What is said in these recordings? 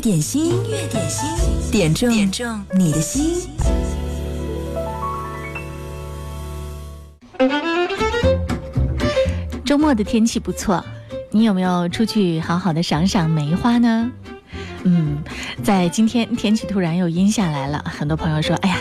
点心，音乐点心，点中点中你的心。周末的天气不错，你有没有出去好好的赏赏梅花呢？嗯，在今天天气突然又阴下来了，很多朋友说：“哎呀，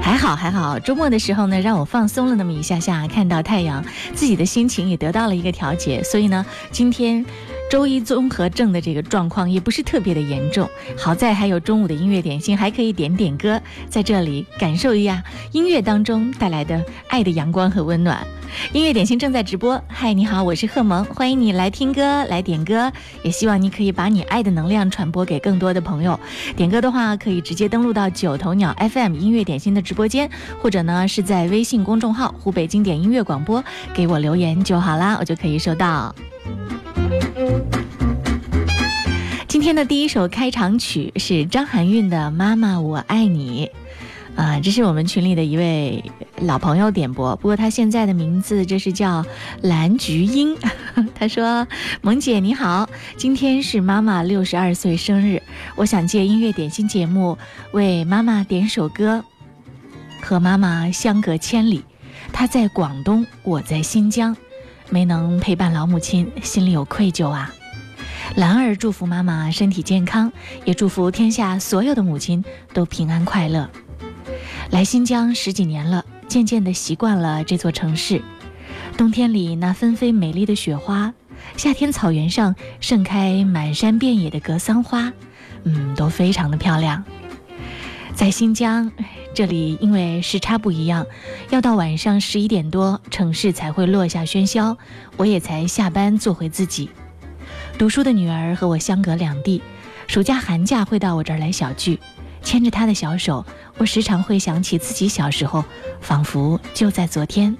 还好还好，周末的时候呢，让我放松了那么一下下，看到太阳，自己的心情也得到了一个调节。所以呢，今天。”周一综合症的这个状况也不是特别的严重，好在还有中午的音乐点心，还可以点点歌，在这里感受一下音乐当中带来的爱的阳光和温暖。音乐点心正在直播，嗨，你好，我是贺萌，欢迎你来听歌，来点歌，也希望你可以把你爱的能量传播给更多的朋友。点歌的话，可以直接登录到九头鸟 FM 音乐点心的直播间，或者呢是在微信公众号湖北经典音乐广播给我留言就好啦，我就可以收到。今天的第一首开场曲是张含韵的《妈妈我爱你》，啊，这是我们群里的一位老朋友点播，不过他现在的名字这是叫蓝菊英。他说：“萌姐你好，今天是妈妈六十二岁生日，我想借音乐点心节目为妈妈点首歌。和妈妈相隔千里，她在广东，我在新疆。”没能陪伴老母亲，心里有愧疚啊。兰儿祝福妈妈身体健康，也祝福天下所有的母亲都平安快乐。来新疆十几年了，渐渐地习惯了这座城市。冬天里那纷飞美丽的雪花，夏天草原上盛开满山遍野的格桑花，嗯，都非常的漂亮。在新疆。这里因为时差不一样，要到晚上十一点多，城市才会落下喧嚣，我也才下班做回自己。读书的女儿和我相隔两地，暑假寒假会到我这儿来小聚，牵着她的小手，我时常会想起自己小时候，仿佛就在昨天。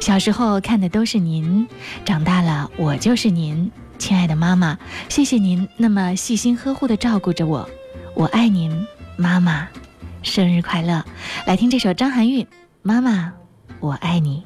小时候看的都是您，长大了我就是您，亲爱的妈妈，谢谢您那么细心呵护的照顾着我，我爱您，妈妈。生日快乐！来听这首张含韵《妈妈，我爱你》。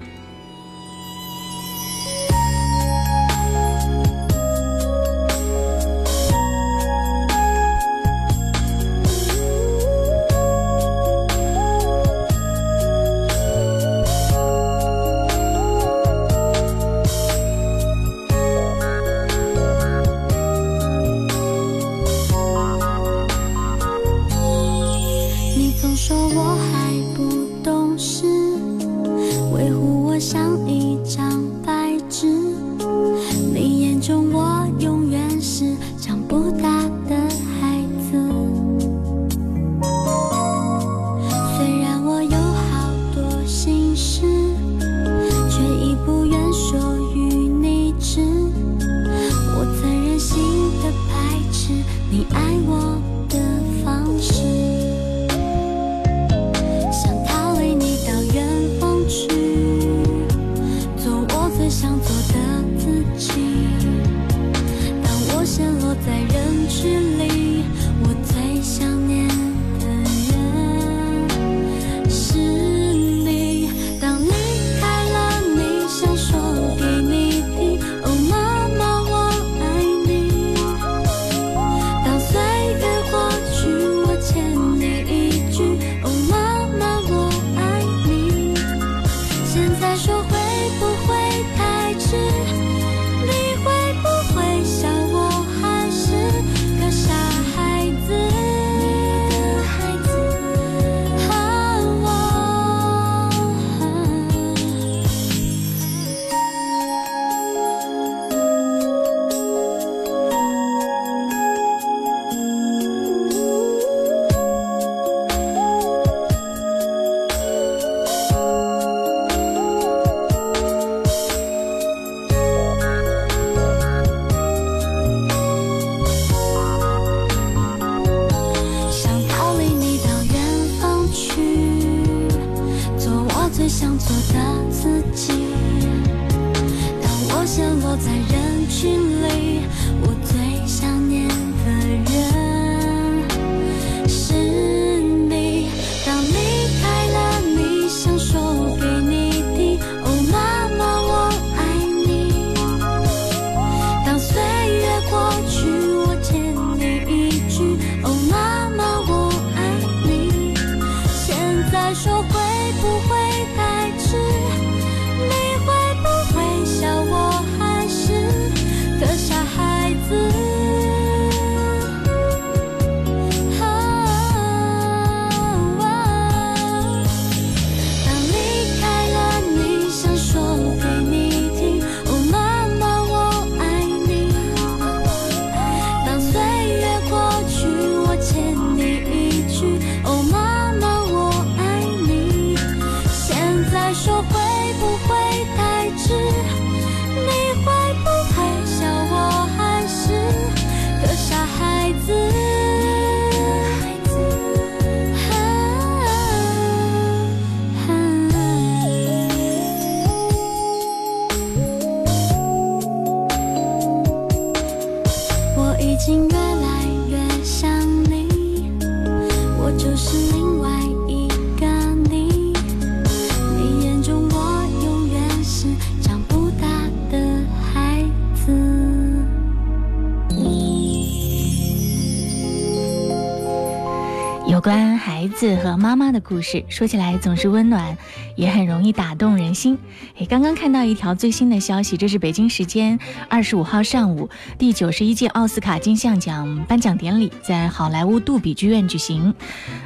故事，说起来总是温暖，也很容易打动人心。诶，刚刚看到一条最新的消息，这是北京时间二十五号上午，第九十一届奥斯卡金像奖颁奖典礼在好莱坞杜比剧院举行。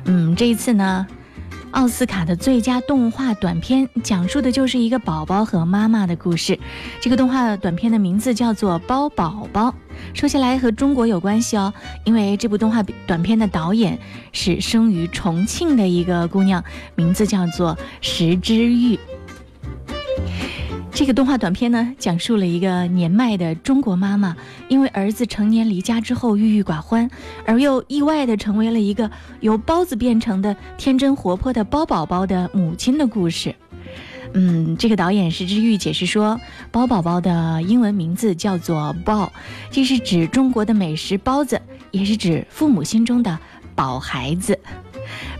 嗯，这一次呢。奥斯卡的最佳动画短片讲述的就是一个宝宝和妈妈的故事。这个动画短片的名字叫做《包宝宝》，说起来和中国有关系哦，因为这部动画短片的导演是生于重庆的一个姑娘，名字叫做石之玉。这个动画短片呢，讲述了一个年迈的中国妈妈，因为儿子成年离家之后郁郁寡欢，而又意外的成为了一个由包子变成的天真活泼的包宝宝的母亲的故事。嗯，这个导演石之玉解释说，包宝宝的英文名字叫做“包”，这是指中国的美食包子，也是指父母心中的宝孩子。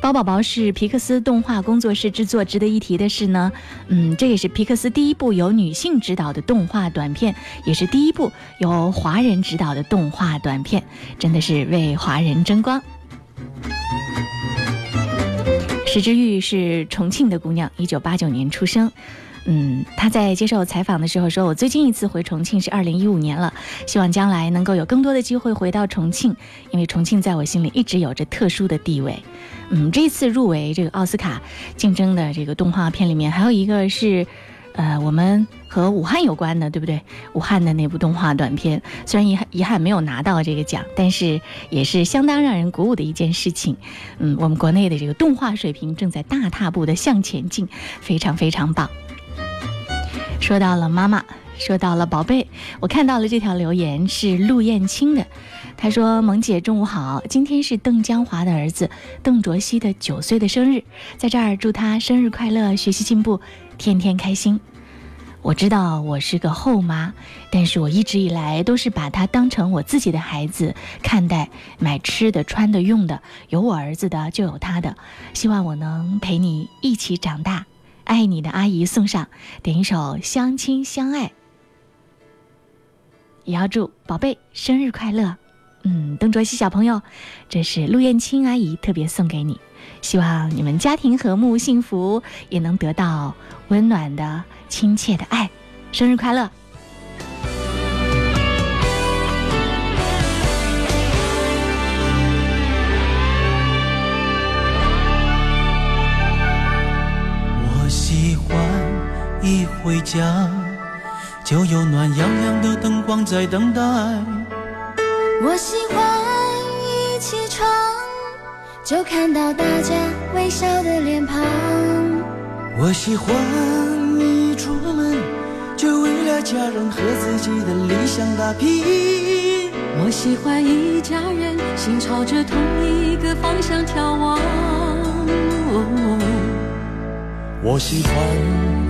包宝宝是皮克斯动画工作室制作。值得一提的是呢，嗯，这也是皮克斯第一部由女性执导的动画短片，也是第一部由华人执导的动画短片，真的是为华人争光。石之玉是重庆的姑娘，一九八九年出生。嗯，他在接受采访的时候说：“我最近一次回重庆是二零一五年了，希望将来能够有更多的机会回到重庆，因为重庆在我心里一直有着特殊的地位。”嗯，这次入围这个奥斯卡竞争的这个动画片里面，还有一个是，呃，我们和武汉有关的，对不对？武汉的那部动画短片，虽然遗憾遗憾没有拿到这个奖，但是也是相当让人鼓舞的一件事情。嗯，我们国内的这个动画水平正在大踏步的向前进，非常非常棒。说到了妈妈，说到了宝贝，我看到了这条留言是陆燕青的，她说：“萌姐中午好，今天是邓江华的儿子邓卓熙的九岁的生日，在这儿祝他生日快乐，学习进步，天天开心。我知道我是个后妈，但是我一直以来都是把他当成我自己的孩子看待，买吃的、穿的、用的，有我儿子的就有他的，希望我能陪你一起长大。”爱你的阿姨送上，点一首《相亲相爱》，也要祝宝贝生日快乐。嗯，邓卓希小朋友，这是陆燕青阿姨特别送给你，希望你们家庭和睦幸福，也能得到温暖的亲切的爱。生日快乐！回家，就有暖洋洋的灯光在等待。我喜欢一起床，就看到大家微笑的脸庞。我喜欢一出门，就为了家人和自己的理想打拼。我喜欢一家人心朝着同一个方向眺望。我喜欢。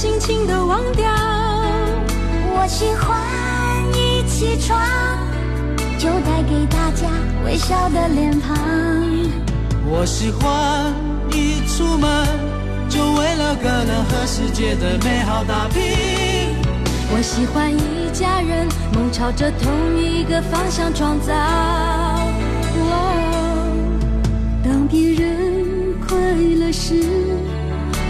心情都忘掉。我喜欢一起床，就带给大家微笑的脸庞。我我喜欢一出门就为了个人和世界的美好打拼。我喜欢一家人梦朝着同一个方向创造。当别人快乐时，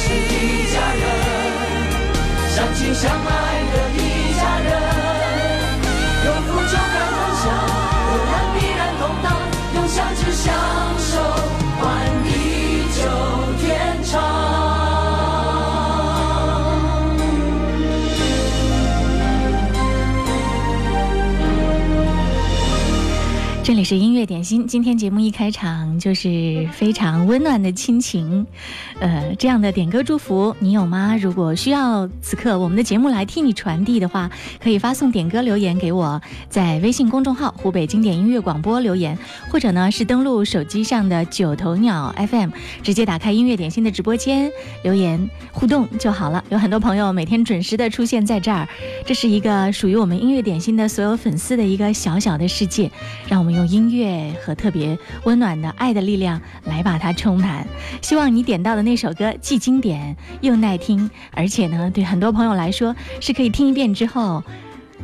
是一家人，相亲相爱的一家人，有福就该同享，有难必然同当，用相知相这里是音乐点心，今天节目一开场就是非常温暖的亲情，呃，这样的点歌祝福你有吗？如果需要此刻我们的节目来替你传递的话，可以发送点歌留言给我，在微信公众号“湖北经典音乐广播”留言，或者呢是登录手机上的九头鸟 FM，直接打开音乐点心的直播间留言互动就好了。有很多朋友每天准时的出现在这儿，这是一个属于我们音乐点心的所有粉丝的一个小小的世界，让我们用音乐和特别温暖的爱的力量来把它充满。希望你点到的那首歌既经典又耐听，而且呢，对很多朋友来说是可以听一遍之后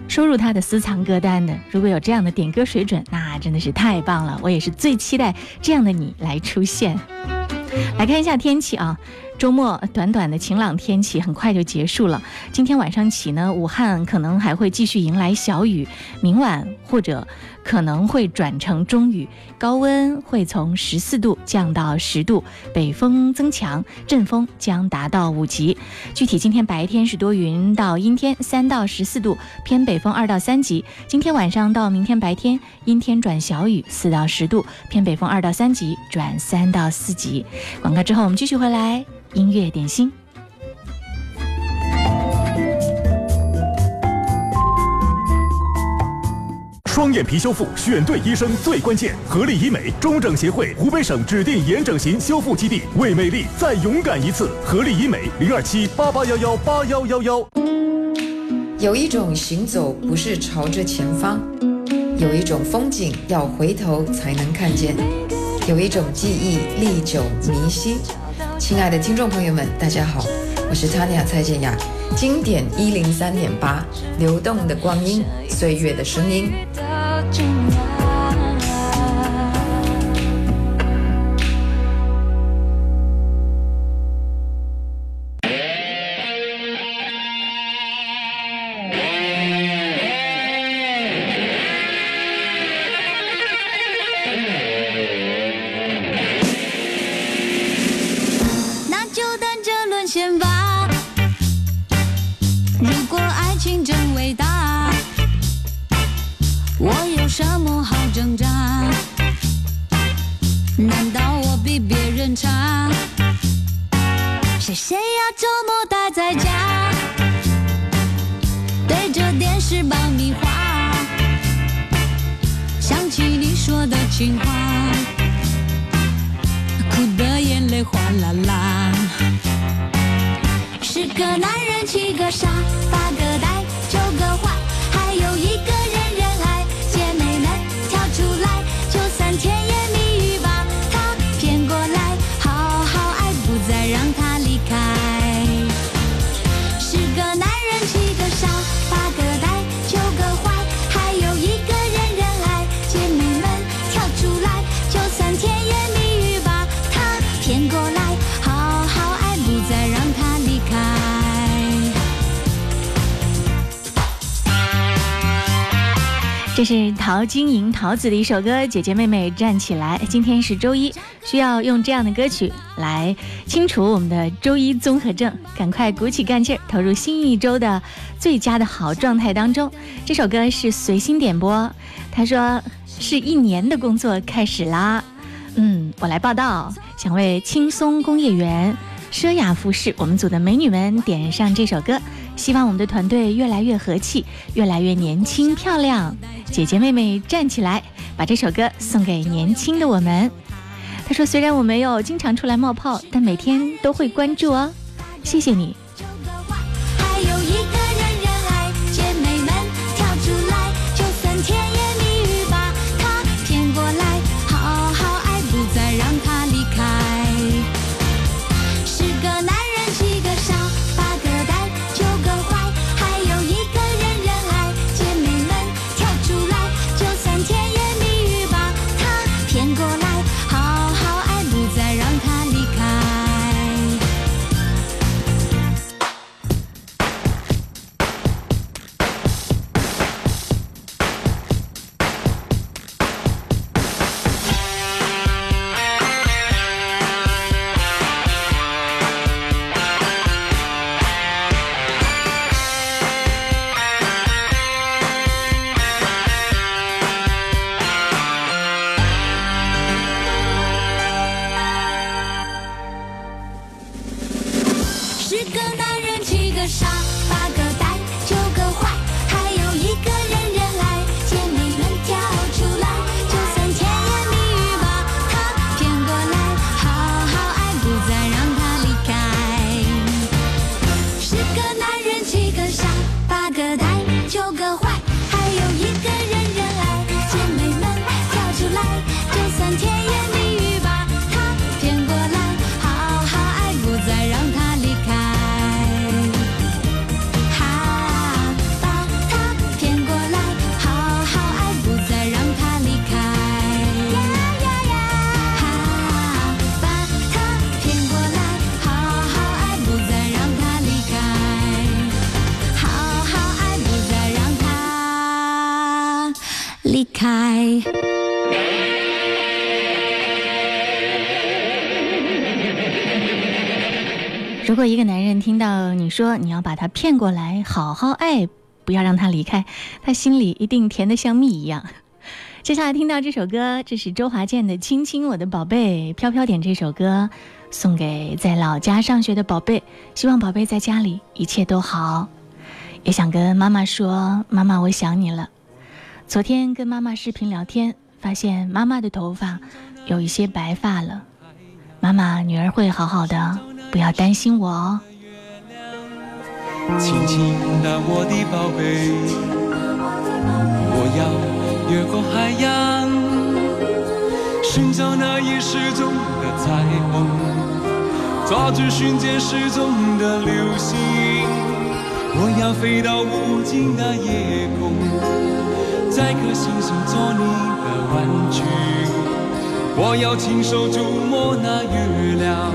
收入他的私藏歌单的。如果有这样的点歌水准，那真的是太棒了！我也是最期待这样的你来出现。来看一下天气啊，周末短短的晴朗天气很快就结束了。今天晚上起呢，武汉可能还会继续迎来小雨，明晚或者可能会转成中雨，高温会从十四度降到十度，北风增强，阵风将达到五级。具体今天白天是多云到阴天，三到十四度，偏北风二到三级。今天晚上到明天白天，阴天转小雨，四到十度，偏北风二到三级转三到四级。广告之后我们继续回来，音乐点心。双眼皮修复选对医生最关键，合力医美中整协会湖北省指定眼整形修复基地，为美丽再勇敢一次。合力医美零二七八八幺幺八幺幺幺。有一种行走不是朝着前方，有一种风景要回头才能看见，有一种记忆历久弥新。亲爱的听众朋友们，大家好，我是 Tanya 蔡健雅，经典一零三点八，流动的光阴，岁月的声音。是爆米花，想起你说的情话。哭的眼泪哗啦啦。十个男人，七个傻，这是陶晶莹桃子的一首歌《姐姐妹妹站起来》。今天是周一，需要用这样的歌曲来清除我们的周一综合症，赶快鼓起干劲儿，投入新一周的最佳的好状态当中。这首歌是随心点播，他说是一年的工作开始啦。嗯，我来报道，想为轻松工业园、奢雅服饰我们组的美女们点上这首歌，希望我们的团队越来越和气，越来越年轻漂亮。姐姐妹妹站起来，把这首歌送给年轻的我们。他说：“虽然我没有经常出来冒泡，但每天都会关注哦，谢谢你。”一个男人听到你说你要把他骗过来，好好爱，不要让他离开，他心里一定甜得像蜜一样。接下来听到这首歌，这是周华健的《亲亲我的宝贝》，飘飘点这首歌送给在老家上学的宝贝，希望宝贝在家里一切都好。也想跟妈妈说，妈妈我想你了。昨天跟妈妈视频聊天，发现妈妈的头发有一些白发了。妈妈，女儿会好好的，不要担心我哦。轻轻的我的宝贝，我要越过海洋，寻找那已失踪的彩虹，抓住瞬间失踪的流星。我要飞到无尽的夜空，摘颗星星做你的玩具。我要亲手触摸那月亮，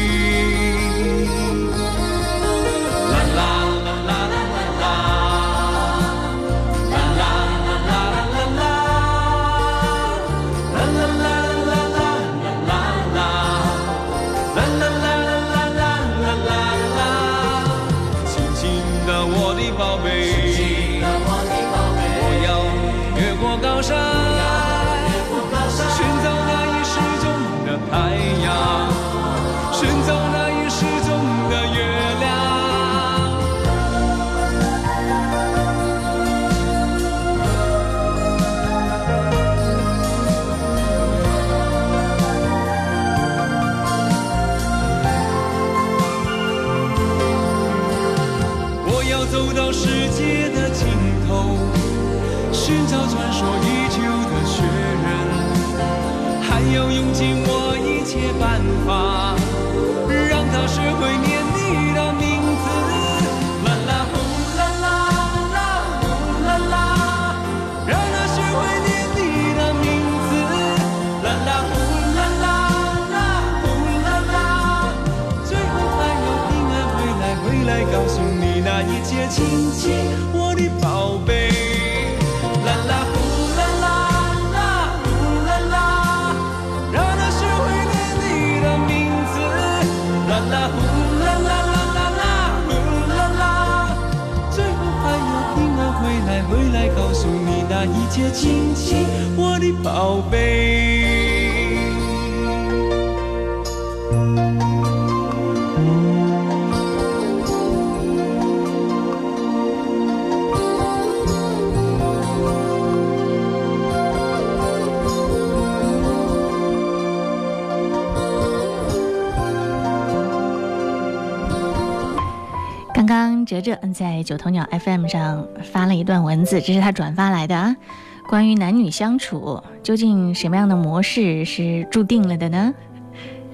亲亲，我的宝贝。啦啦呼啦啦啦呼啦啦，让他学会念你的名字。啦啦呼啦啦啦啦啦呼啦啦，最后还要平安回来，回来告诉你那一切亲亲，我的宝贝。哲哲在九头鸟 FM 上发了一段文字，这是他转发来的啊。关于男女相处，究竟什么样的模式是注定了的呢？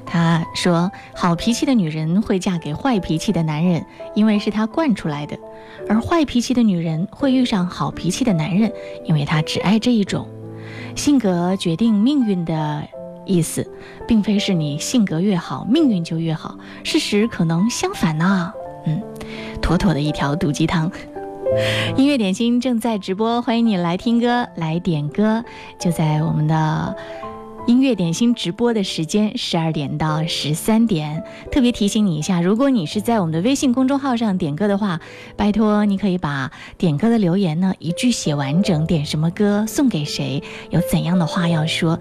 他说，好脾气的女人会嫁给坏脾气的男人，因为是他惯出来的；而坏脾气的女人会遇上好脾气的男人，因为他只爱这一种。性格决定命运的意思，并非是你性格越好，命运就越好。事实可能相反呢。嗯，妥妥的一条毒鸡汤。音乐点心正在直播，欢迎你来听歌，来点歌，就在我们的音乐点心直播的时间，十二点到十三点。特别提醒你一下，如果你是在我们的微信公众号上点歌的话，拜托你可以把点歌的留言呢一句写完整，点什么歌送给谁，有怎样的话要说。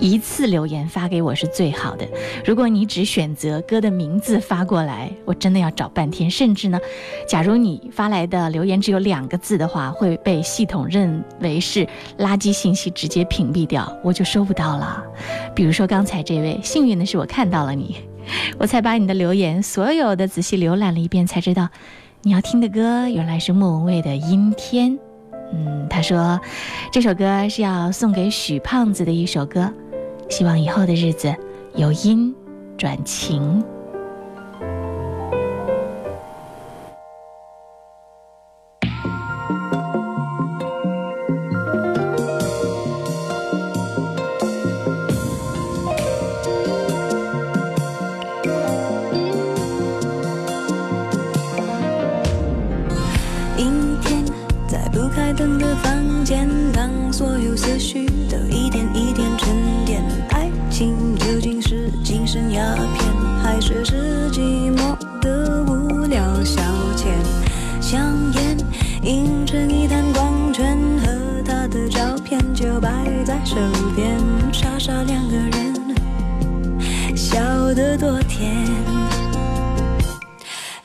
一次留言发给我是最好的。如果你只选择歌的名字发过来，我真的要找半天。甚至呢，假如你发来的留言只有两个字的话，会被系统认为是垃圾信息，直接屏蔽掉，我就收不到了。比如说刚才这位，幸运的是我看到了你，我才把你的留言所有的仔细浏览了一遍，才知道你要听的歌原来是莫文蔚的《阴天》。嗯，他说这首歌是要送给许胖子的一首歌。希望以后的日子由阴转晴。阴天，在不开灯的房间，当所有思绪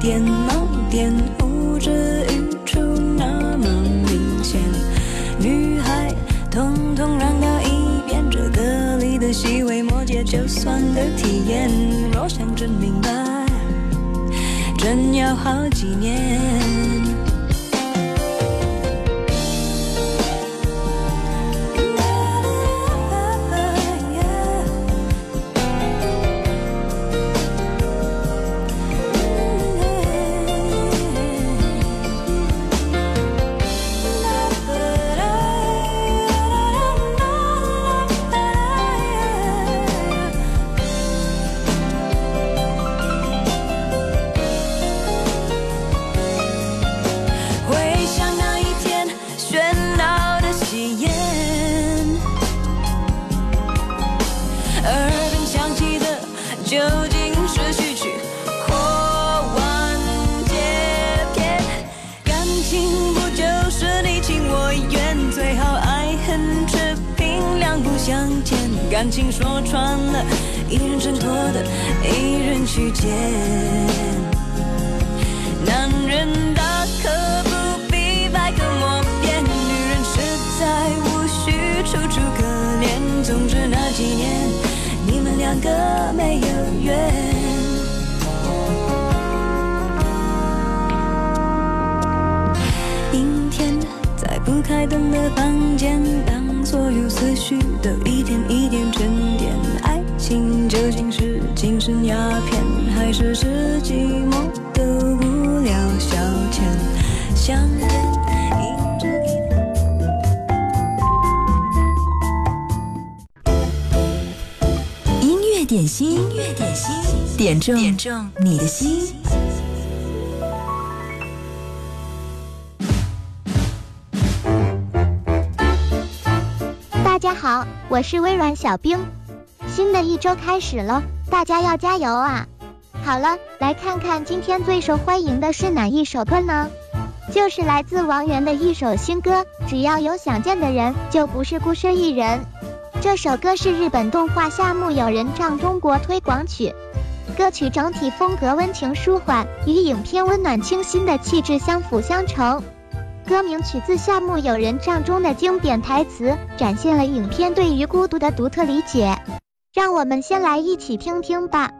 点盲点，呼之欲出那么明显。女孩，通通让到一边，这歌里的细微末节，就算的体验。若想真明白，真要好几年。中你的心。大家好，我是微软小冰。新的一周开始了，大家要加油啊！好了，来看看今天最受欢迎的是哪一首歌呢？就是来自王源的一首新歌《只要有想见的人，就不是孤身一人》。这首歌是日本动画《夏目友人帐》中国推广曲，歌曲整体风格温情舒缓，与影片温暖清新的气质相辅相成。歌名取自《夏目友人帐》中的经典台词，展现了影片对于孤独的独特理解。让我们先来一起听听吧。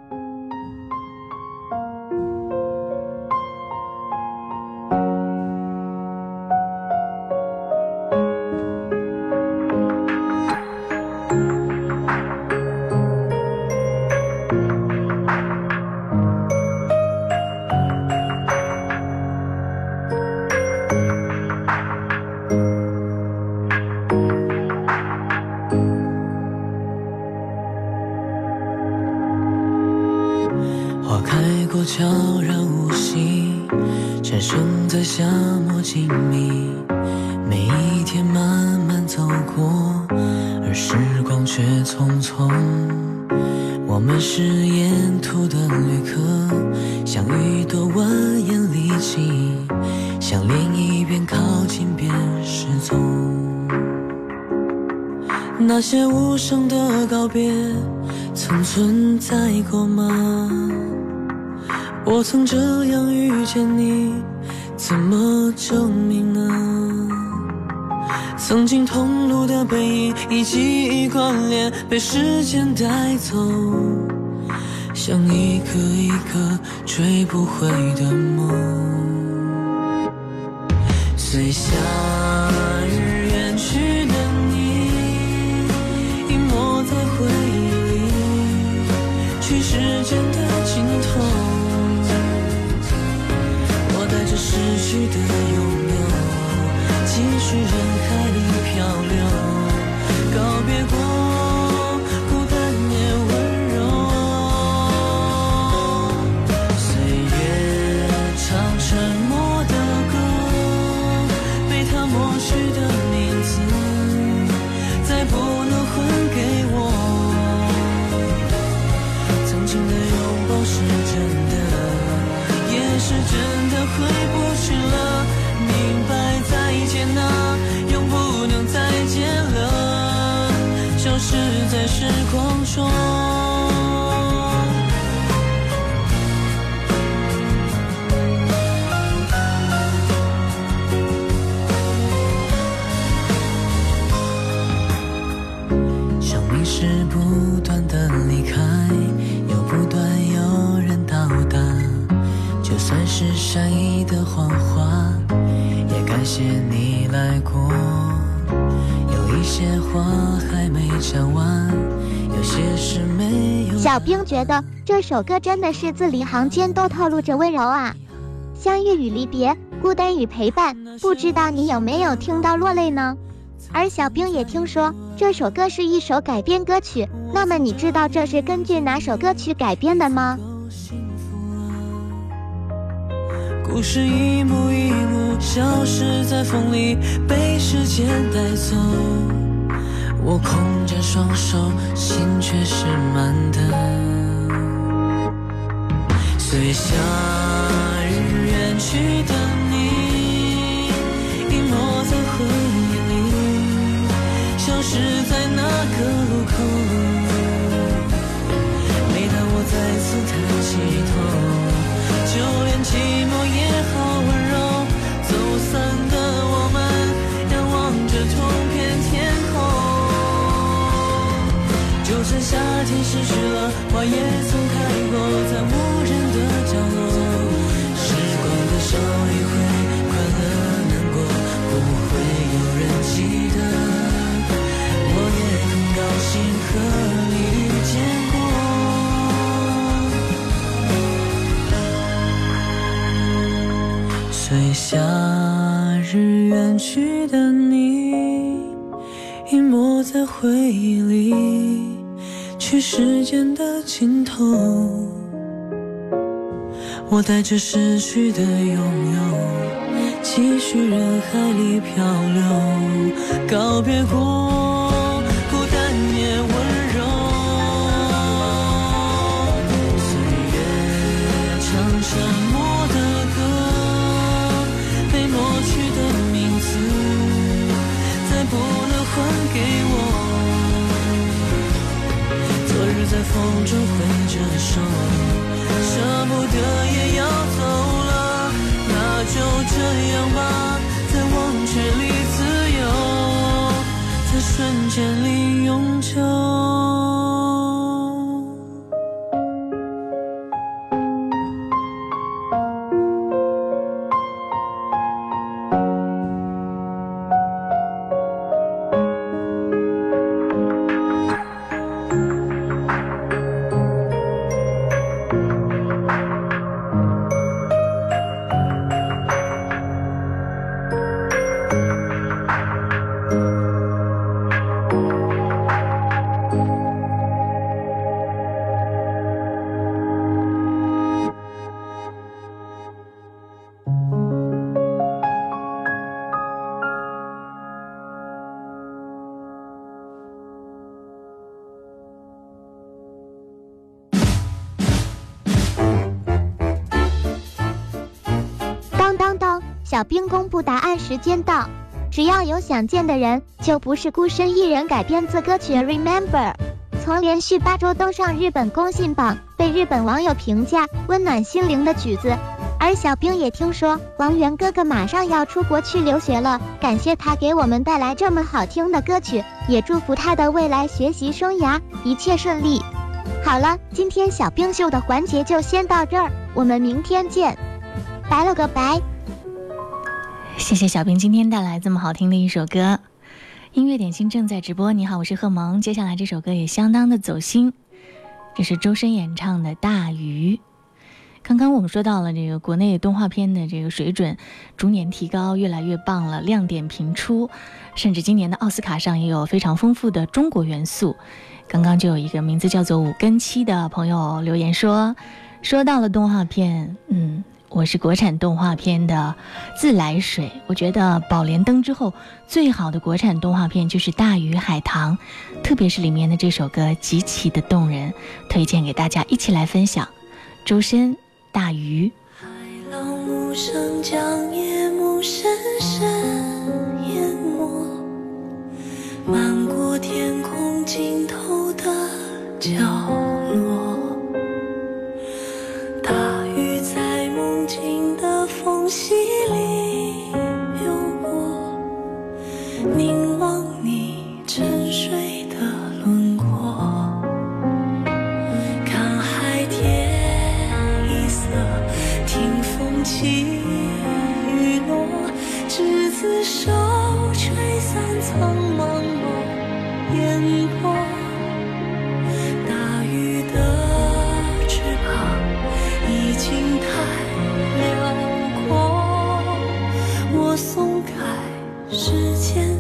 曾这样遇见你，怎么证明呢？曾经同路的背影，以记忆关联，被时间带走，像一个一个追不回的梦。随下觉得这首歌真的是字里行间都透露着温柔啊，相遇与离别，孤单与陪伴，不知道你有没有听到落泪呢？而小兵也听说这首歌是一首改编歌曲，那么你知道这是根据哪首歌曲改编的吗？故事一幕一幕消失在风里，被时间带走。我空着双手，心却是满的。随夏日远去的你，隐没在回忆里，消失在那个路口。每当我再次抬起头，就连寂寞也好温柔。走散的我们，仰望着同片天空，就算夏天失去了，花也曾开过，夏日远去的你，隐没在回忆里，去时间的尽头。我带着失去的拥有，继续人海里漂流，告别过风中挥着手。舍不得也要走了，那就这样吧，在忘却里自由，在瞬间里永久。小兵公布答案时间到，只要有想见的人，就不是孤身一人改编自歌曲《Remember》，从连续八周登上日本公信榜，被日本网友评价温暖心灵的曲子。而小兵也听说王源哥哥马上要出国去留学了，感谢他给我们带来这么好听的歌曲，也祝福他的未来学习生涯一切顺利。好了，今天小兵秀的环节就先到这儿，我们明天见，拜了个拜。谢谢小兵今天带来这么好听的一首歌，音乐点心正在直播。你好，我是贺萌。接下来这首歌也相当的走心，这是周深演唱的《大鱼》。刚刚我们说到了这个国内动画片的这个水准逐年提高，越来越棒了，亮点频出，甚至今年的奥斯卡上也有非常丰富的中国元素。刚刚就有一个名字叫做五根七的朋友留言说，说到了动画片，嗯。我是国产动画片的自来水，我觉得宝莲灯之后最好的国产动画片就是《大鱼海棠》，特别是里面的这首歌极其的动人，推荐给大家一起来分享。周深《大鱼》。海浪无声将夜幕深深淹没，漫过天空尽头的角落。的时间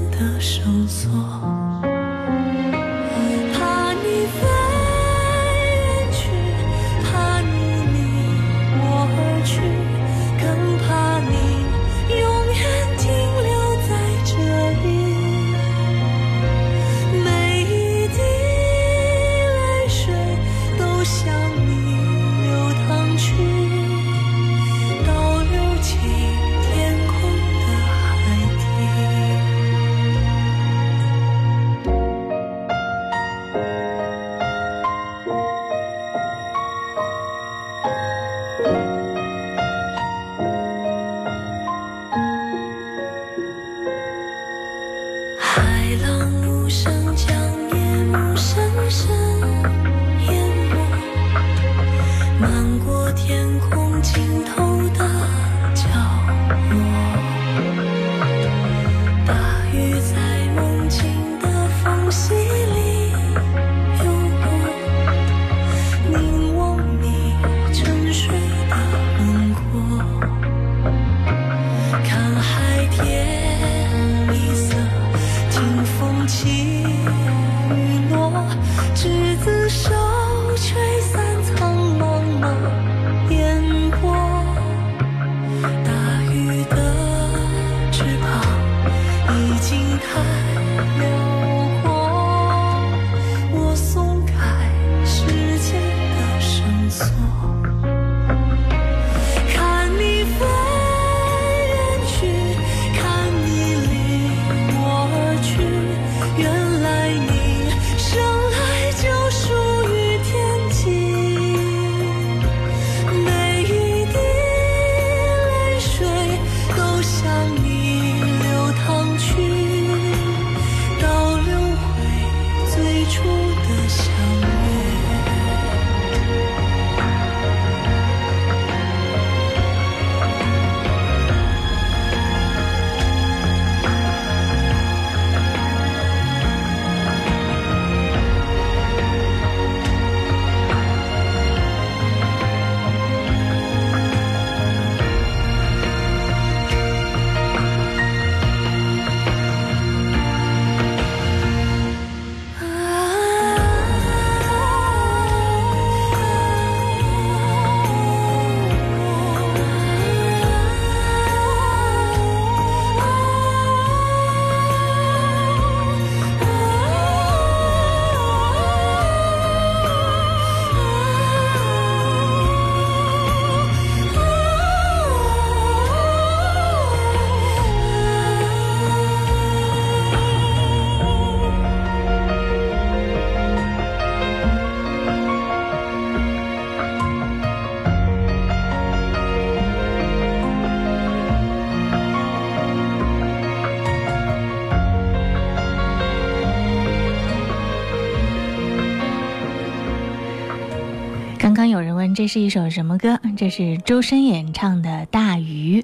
这是一首什么歌？这是周深演唱的《大鱼》，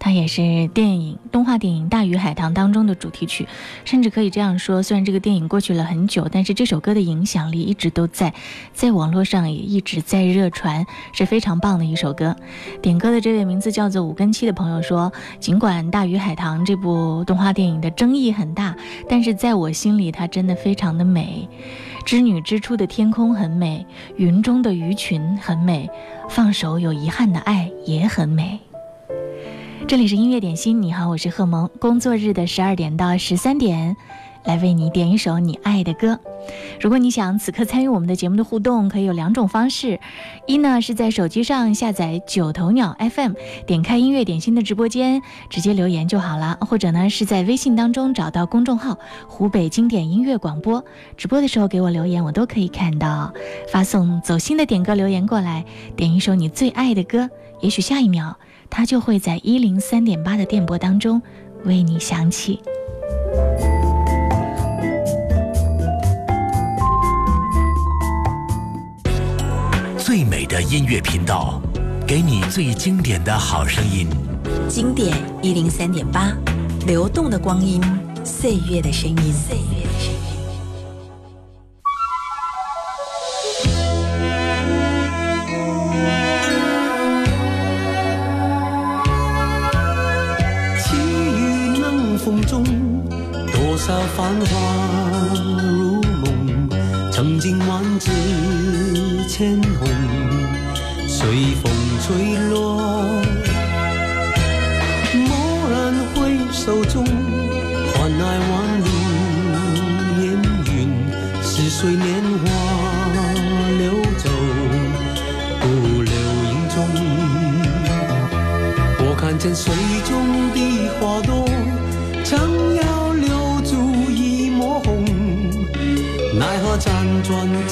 它也是电影动画电影《大鱼海棠》当中的主题曲。甚至可以这样说，虽然这个电影过去了很久，但是这首歌的影响力一直都在，在网络上也一直在热传，是非常棒的一首歌。点歌的这位名字叫做五根七的朋友说：“尽管《大鱼海棠》这部动画电影的争议很大，但是在我心里，它真的非常的美。”织女织出的天空很美，云中的鱼群很美，放手有遗憾的爱也很美。这里是音乐点心，你好，我是贺萌。工作日的十二点到十三点。来为你点一首你爱的歌。如果你想此刻参与我们的节目的互动，可以有两种方式：一呢是在手机上下载九头鸟 FM，点开音乐点心的直播间，直接留言就好了；或者呢是在微信当中找到公众号“湖北经典音乐广播”，直播的时候给我留言，我都可以看到。发送走心的点歌留言过来，点一首你最爱的歌，也许下一秒它就会在一零三点八的电波当中为你响起。最美的音乐频道，给你最经典的好声音。经典一零三点八，流动的光阴，岁月的声音。岁月的声音。凄雨冷风中，多少繁华经万紫千红。随风吹落，蓦然回首中，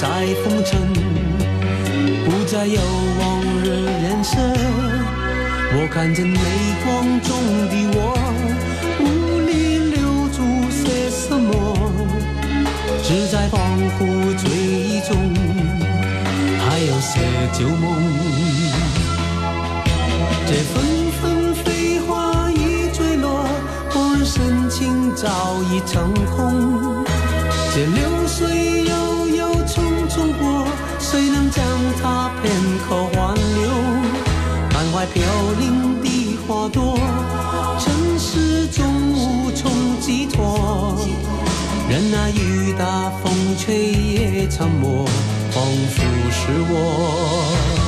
在风尘不再有往日颜色我看见泪光中的我无力留住些什么只在恍惚醉意中还有些旧梦。这纷纷飞花已坠落往日深情早已成空。挽留？满怀飘零的花朵，尘世中无从寄托。任那雨打风吹也沉默，仿佛是我。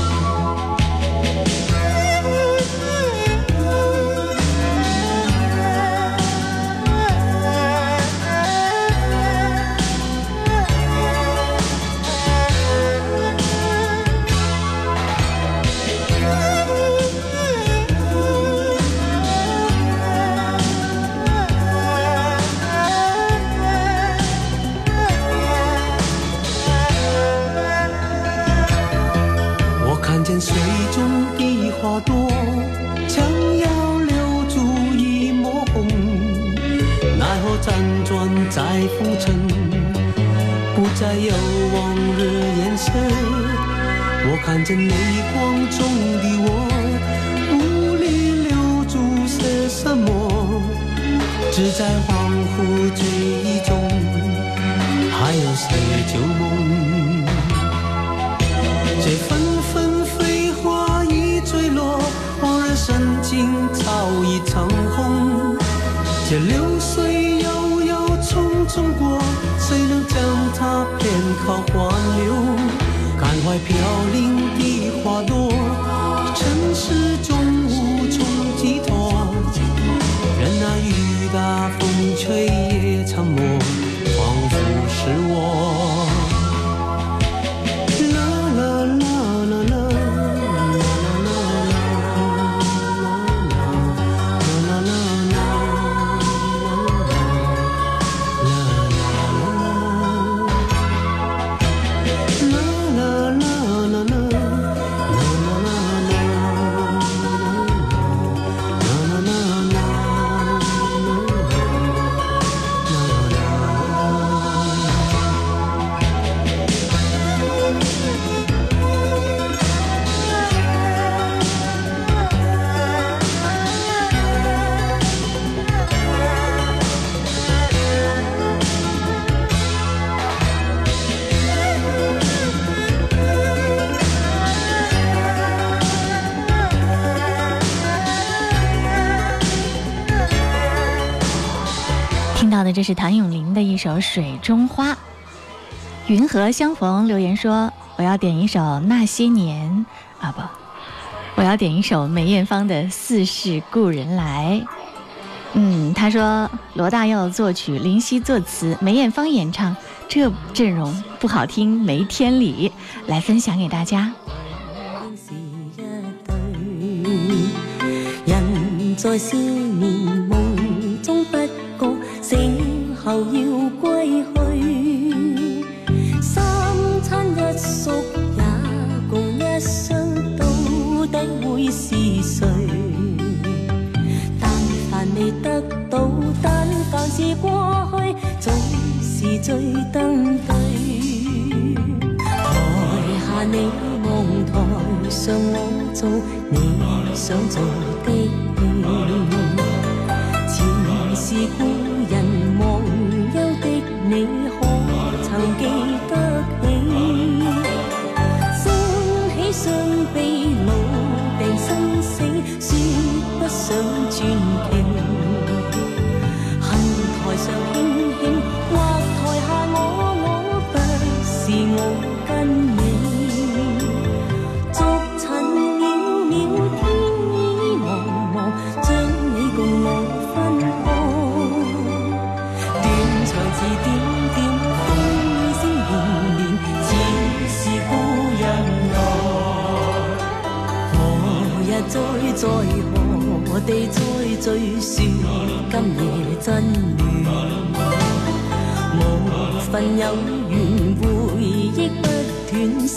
辗转在浮尘，不再有往日眼神。我看见泪光中的我，无力留住些什么？只在恍惚追忆中，还有些旧梦。这纷纷飞花已坠落，恍然神境早已成空。这流水中国，谁能将它片刻挽留？感怀飘零的花朵，一首《水中花》。云和相逢留言说：“我要点一首《那些年》啊，不，我要点一首梅艳芳的《似是故人来》。”嗯，他说罗大佑作曲，林夕作词，梅艳芳演唱，这阵容不好听没天理。来分享给大家。人在思念是过去，总是最登对。台下你望台上我做你想做的地再聚说今夜真暖？无份有缘，回忆不断，生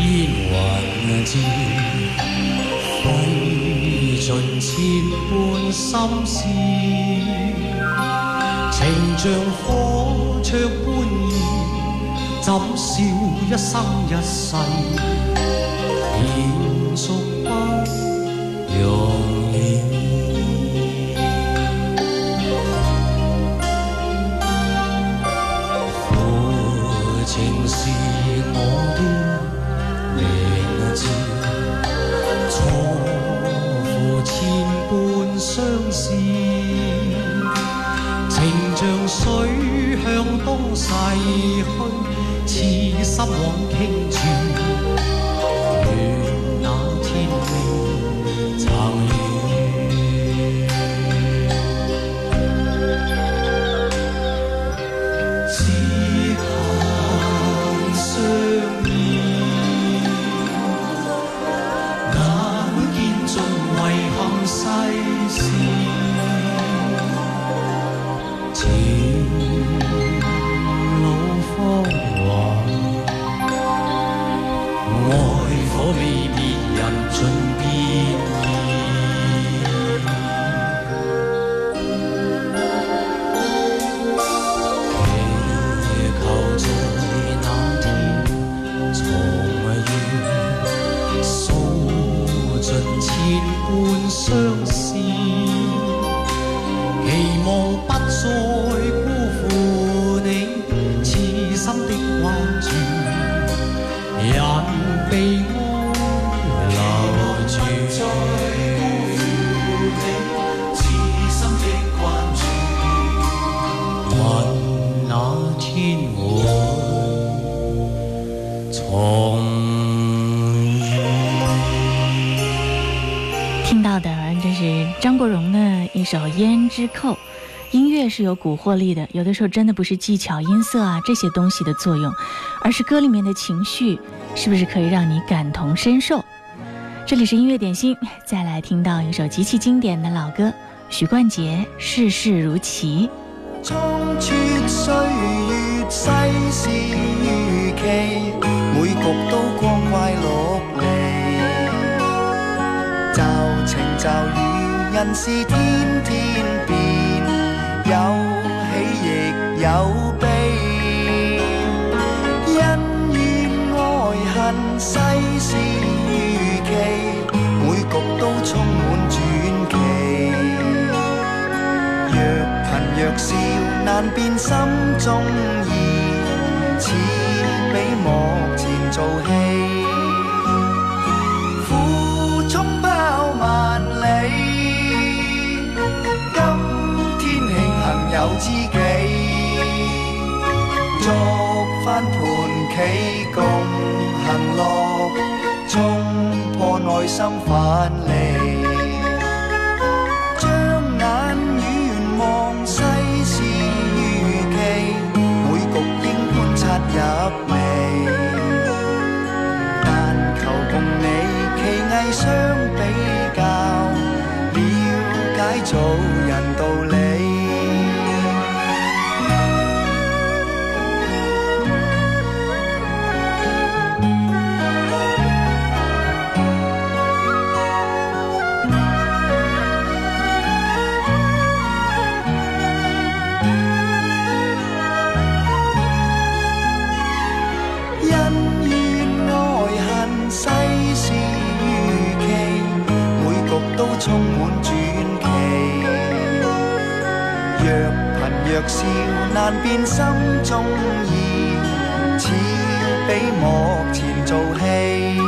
烟云渐，费尽千般心思，情像火灼般热，怎笑一生一世，以后听到的这是张国荣的一首《胭脂扣》。音乐是有蛊惑力的，有的时候真的不是技巧、音色啊这些东西的作用，而是歌里面的情绪，是不是可以让你感同身受？这里是音乐点心，再来听到一首极其经典的老歌，许冠杰《世事如棋》。冲出岁月，世事如棋，每局都光怪陆离。骤晴骤雨，人事天天变，有喜亦有悲。恩怨爱恨，世事如棋，每局都充满传奇。若贫若笑，难辨心中意，似比幕前做戏。有知己，作翻盘棋共行乐，冲破内心藩籬。將眼远望世事如棋，每局应观察入。难辨心中意，似比幕前做戏。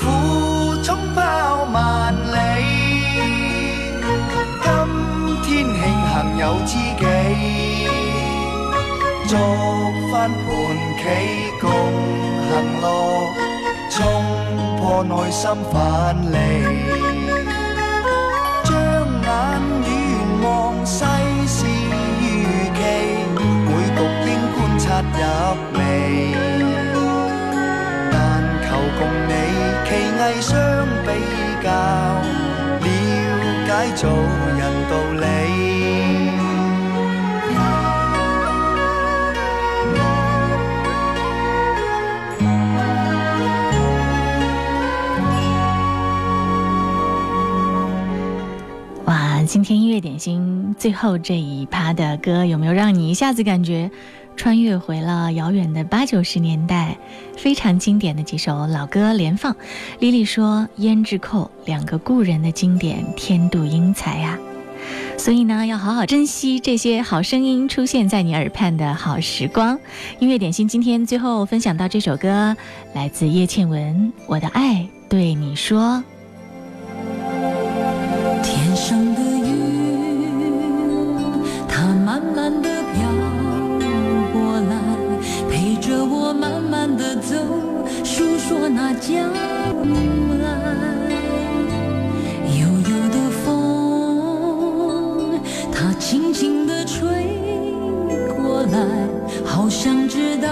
苦冲抛万里，今天庆幸有知己，作翻盘棋共行乐，冲破内心藩篱。入微。但求共你奇艺相比较，了解做人道理。今天音乐点心最后这一趴的歌，有没有让你一下子感觉穿越回了遥远的八九十年代？非常经典的几首老歌连放。莉莉说：“胭脂扣，两个故人的经典，天妒英才呀。”所以呢，要好好珍惜这些好声音出现在你耳畔的好时光。音乐点心今天最后分享到这首歌，来自叶倩文，《我的爱对你说》。的走，诉说那将来。悠悠的风，它轻轻的吹过来，好想知道。